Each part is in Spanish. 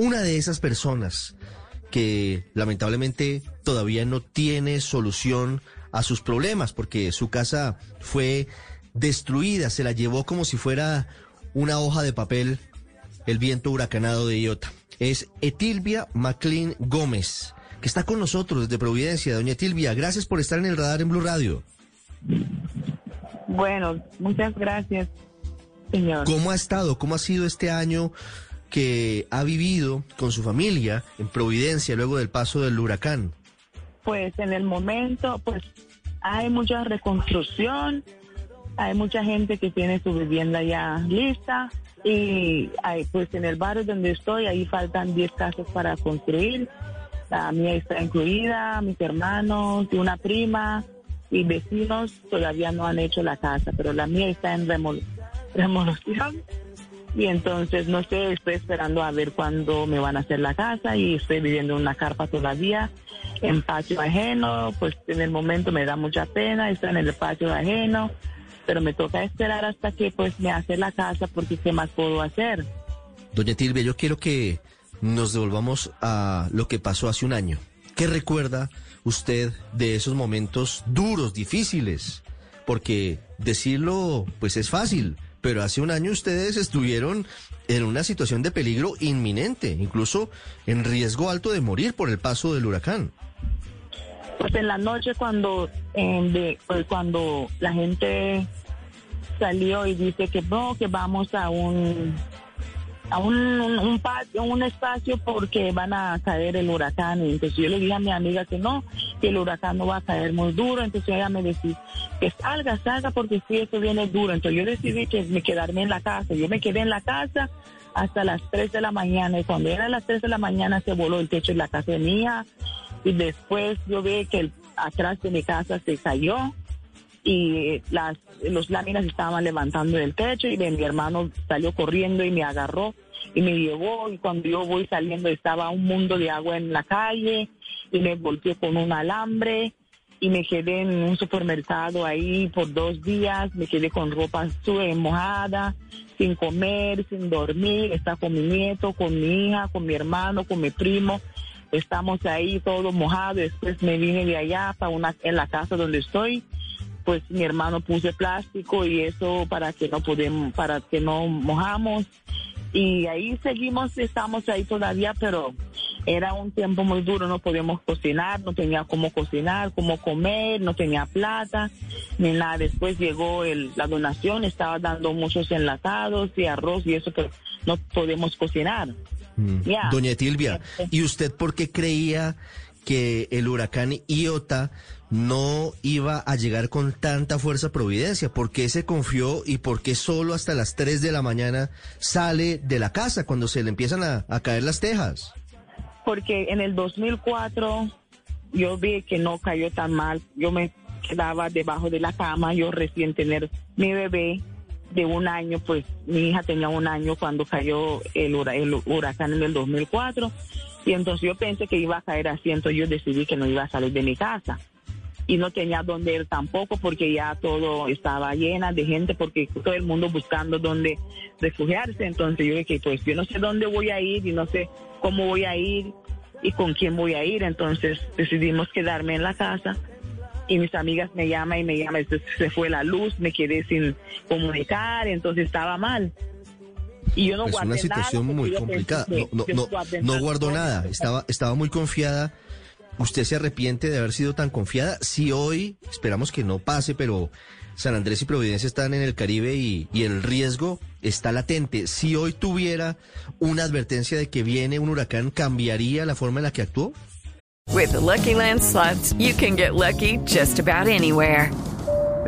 Una de esas personas que lamentablemente todavía no tiene solución a sus problemas porque su casa fue destruida, se la llevó como si fuera una hoja de papel el viento huracanado de Iota es Etilvia McLean Gómez, que está con nosotros desde Providencia. Doña Etilvia, gracias por estar en el radar en Blue Radio. Bueno, muchas gracias, señor. ¿Cómo ha estado? ¿Cómo ha sido este año que ha vivido con su familia en Providencia luego del paso del huracán? Pues en el momento, pues hay mucha reconstrucción, hay mucha gente que tiene su vivienda ya lista y hay, pues en el barrio donde estoy, ahí faltan 10 casas para construir. La mía está incluida, mis hermanos y una prima y vecinos todavía no han hecho la casa, pero la mía está en remodelación. Y entonces, no sé, estoy esperando a ver cuándo me van a hacer la casa y estoy viviendo en una carpa todavía en patio ajeno, pues en el momento me da mucha pena estar en el patio ajeno, pero me toca esperar hasta que pues me hace la casa porque qué más puedo hacer. Doña Tilbe, yo quiero que nos devolvamos a lo que pasó hace un año. ¿Qué recuerda usted de esos momentos duros, difíciles? Porque decirlo pues es fácil, pero hace un año ustedes estuvieron en una situación de peligro inminente, incluso en riesgo alto de morir por el paso del huracán. Pues en la noche cuando, eh, pues cuando la gente salió y dice que no, que vamos a un a un, un, patio, un espacio porque van a caer el huracán. Y entonces yo le dije a mi amiga que no, que el huracán no va a caer muy duro. Entonces ella me decía que salga, salga porque si eso viene duro. Entonces yo decidí que me quedarme en la casa. Yo me quedé en la casa hasta las 3 de la mañana y cuando era las 3 de la mañana se voló el techo de la casa mía y después yo vi que el, atrás de mi casa se cayó y las los láminas estaban levantando del techo y mi hermano salió corriendo y me agarró y me llevó y cuando yo voy saliendo estaba un mundo de agua en la calle y me volteé con un alambre y me quedé en un supermercado ahí por dos días, me quedé con ropa mojada, sin comer, sin dormir, está con mi nieto, con mi hija, con mi hermano, con mi primo, estamos ahí todo mojado, después me vine de allá para una, en la casa donde estoy pues mi hermano puso plástico y eso para que no podemos, para que no mojamos. Y ahí seguimos, estamos ahí todavía, pero era un tiempo muy duro, no podíamos cocinar, no tenía cómo cocinar, cómo comer, no tenía plata, ni nada. Después llegó el, la donación, estaba dando muchos enlatados y arroz y eso, pero no podemos cocinar. Mm. Doña Tilvia, ¿y usted por qué creía que el huracán Iota no iba a llegar con tanta fuerza Providencia? ¿Por qué se confió y por qué solo hasta las 3 de la mañana sale de la casa cuando se le empiezan a, caer las tejas? Porque en el 2004 yo vi que no cayó tan mal. Yo me quedaba debajo de la cama, yo recién tener mi bebé de un año, pues mi hija tenía un año cuando cayó el huracán en el 2004 y entonces yo pensé que iba a caer así, entonces yo decidí que no iba a salir de mi casa y no tenía dónde ir tampoco porque ya todo estaba llena de gente porque todo el mundo buscando dónde refugiarse. Entonces yo dije, pues yo no sé dónde voy a ir y no sé cómo voy a ir y con quién voy a ir. Entonces decidimos quedarme en la casa y mis amigas me llaman y me llaman, se fue la luz, me quedé sin comunicar, entonces estaba mal. Y yo no es una situación muy complicada. no, no, no, guardó nada. Estaba, estaba muy confiada ¿Usted se arrepiente de haber sido tan confiada? Si hoy, esperamos que no pase, pero San Andrés y Providencia están en el Caribe y, el riesgo está latente. Si hoy tuviera una advertencia de que viene un huracán, ¿cambiaría la forma en la que actuó? With Lucky Land slots, you can get lucky just about anywhere.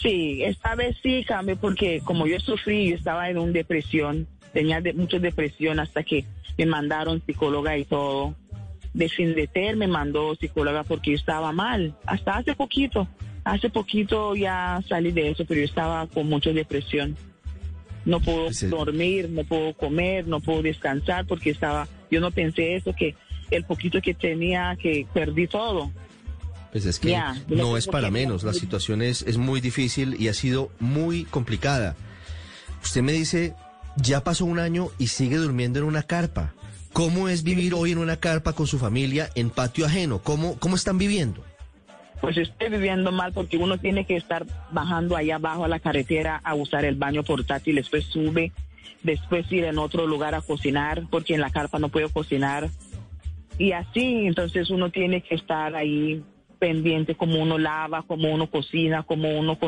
Sí, esta vez sí cambié porque como yo sufrí, yo estaba en una depresión, tenía de, mucha depresión hasta que me mandaron psicóloga y todo. De Findeter me mandó psicóloga porque yo estaba mal, hasta hace poquito. Hace poquito ya salí de eso, pero yo estaba con mucha depresión. No puedo dormir, no puedo comer, no puedo descansar porque estaba, yo no pensé eso, que el poquito que tenía, que perdí todo. Pues es que no es para menos, la situación es, es muy difícil y ha sido muy complicada. Usted me dice, ya pasó un año y sigue durmiendo en una carpa. ¿Cómo es vivir hoy en una carpa con su familia en patio ajeno? ¿Cómo, cómo están viviendo? Pues estoy viviendo mal porque uno tiene que estar bajando allá abajo a la carretera a usar el baño portátil, después sube, después ir en otro lugar a cocinar porque en la carpa no puedo cocinar. Y así, entonces uno tiene que estar ahí pendiente como uno lava, como uno cocina, como uno...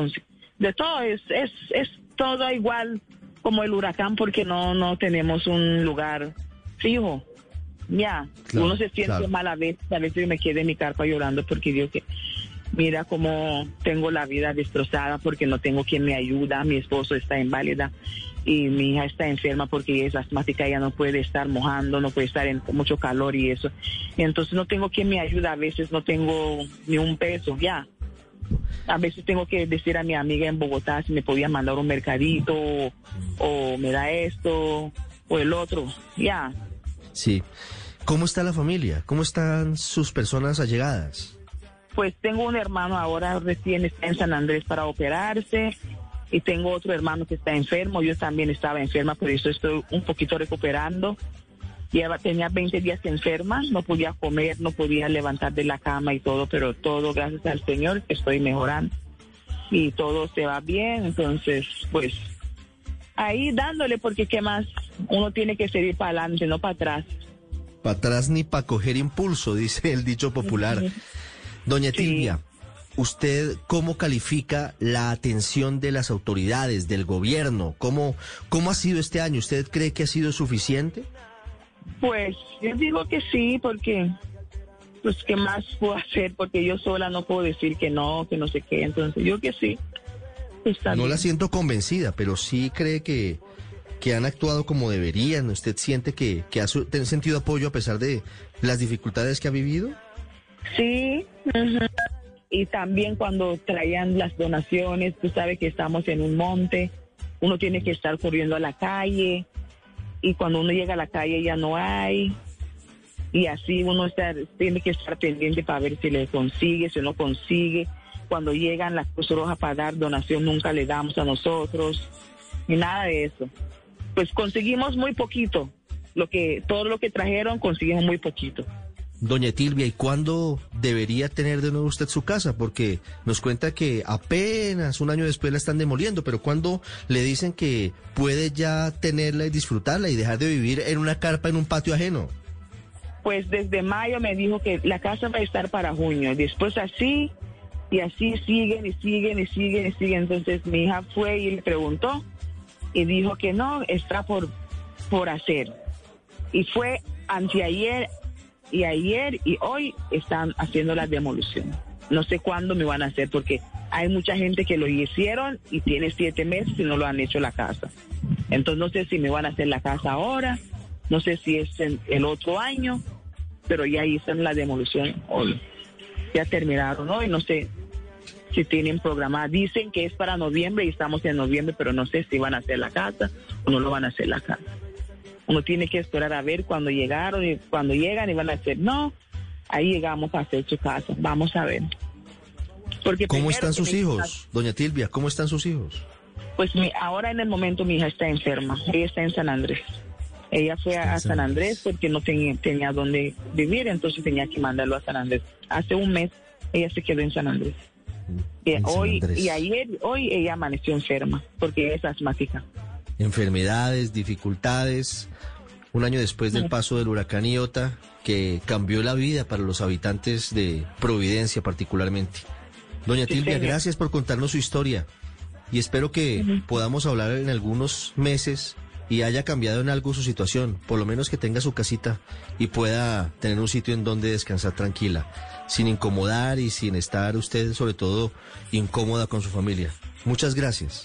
De todo, es, es, es todo igual como el huracán porque no, no tenemos un lugar fijo. Ya, Claro, uno se siente claro. mal a veces, a veces yo me quedé en mi carpa llorando porque digo que mira cómo tengo la vida destrozada porque no tengo quien me ayuda, mi esposo está inválida y mi hija está enferma porque es asmática, ella no puede estar mojando, no puede estar en mucho calor y eso. Y entonces no tengo quien me ayuda, a veces no tengo ni un peso, ya. A veces tengo que decir a mi amiga en Bogotá si me podía mandar un mercadito o, o me da esto o el otro, ya. Sí. ¿Cómo está la familia? ¿Cómo están sus personas allegadas? Pues tengo un hermano ahora recién está en San Andrés para operarse y tengo otro hermano que está enfermo. Yo también estaba enferma, por eso estoy un poquito recuperando. Lleva, tenía 20 días enferma, no podía comer, no podía levantar de la cama y todo, pero todo gracias al Señor estoy mejorando y todo se va bien. Entonces, pues ahí dándole porque qué más uno tiene que seguir para adelante, no para atrás. Para atrás ni para coger impulso, dice el dicho popular. Doña Sí. Tilvia, ¿usted cómo califica la atención de las autoridades, del gobierno? ¿Cómo, ¿Cómo ha sido este año? ¿Usted cree que ha sido suficiente? Pues yo digo que sí, porque pues qué más puedo hacer, porque yo sola no puedo decir que no, que no sé qué, entonces yo que sí. Está No bien. la siento convencida, pero sí cree que, que han actuado como deberían. ¿Usted siente que, que ha sentido apoyo a pesar de las dificultades que ha vivido? Sí. Y también cuando traían las donaciones, tú sabes que estamos en un monte, uno tiene que estar corriendo a la calle y cuando uno llega a la calle ya no hay. Y así uno tiene que estar pendiente para ver si le consigue, si no consigue. Cuando llegan las Cruz Roja para dar donación, nunca le damos a nosotros, ni nada de eso. Pues conseguimos muy poquito. Lo que, todo lo que trajeron conseguimos muy poquito. Doña Tilvia, ¿y cuándo debería tener de nuevo usted su casa? Porque nos cuenta que apenas un año después la están demoliendo, pero ¿cuándo le dicen que puede ya tenerla y disfrutarla y dejar de vivir en una carpa en un patio ajeno? Pues desde mayo me dijo que la casa va a estar para junio. Después así, y así siguen y siguen y siguen y siguen. Entonces mi hija fue y le preguntó y dijo que no, está por, por hacer. Y fue anteayer y ayer y hoy están haciendo la demolición. No sé cuándo me van a hacer porque hay mucha gente que lo hicieron y tiene siete meses y no lo han hecho la casa. Entonces no sé si me van a hacer la casa ahora, no sé si es en el otro año, pero ya hicieron la demolición hoy. Ya terminaron hoy, no sé si tienen programada. Dicen que es para noviembre y estamos en noviembre, pero no sé si van a hacer la casa o no lo van a hacer la casa. Uno tiene que esperar a ver cuando llegaron y cuando llegan y van a decir, no, ahí llegamos a hacer su casa. Vamos a ver. Porque ¿Cómo están sus hijos? Doña Tilvia, ¿cómo están sus hijos? Pues mi, ahora en el momento mi hija está enferma. Ella está en San Andrés. Ella fue a San Andrés. Porque no tenía, tenía dónde vivir, entonces tenía que mandarlo a San Andrés. Hace un mes ella se quedó en San Andrés. Y En San hoy Andrés. y ayer, hoy ella amaneció enferma porque ella es asmática. Enfermedades, dificultades. Un año después del paso del huracán Iota, que cambió la vida para los habitantes de Providencia particularmente. Doña Tilvia, señor. gracias por contarnos su historia y espero que podamos hablar en algunos meses y haya cambiado en algo su situación, por lo menos que tenga su casita y pueda tener un sitio en donde descansar tranquila, sin incomodar y sin estar usted sobre todo incómoda con su familia. Muchas gracias.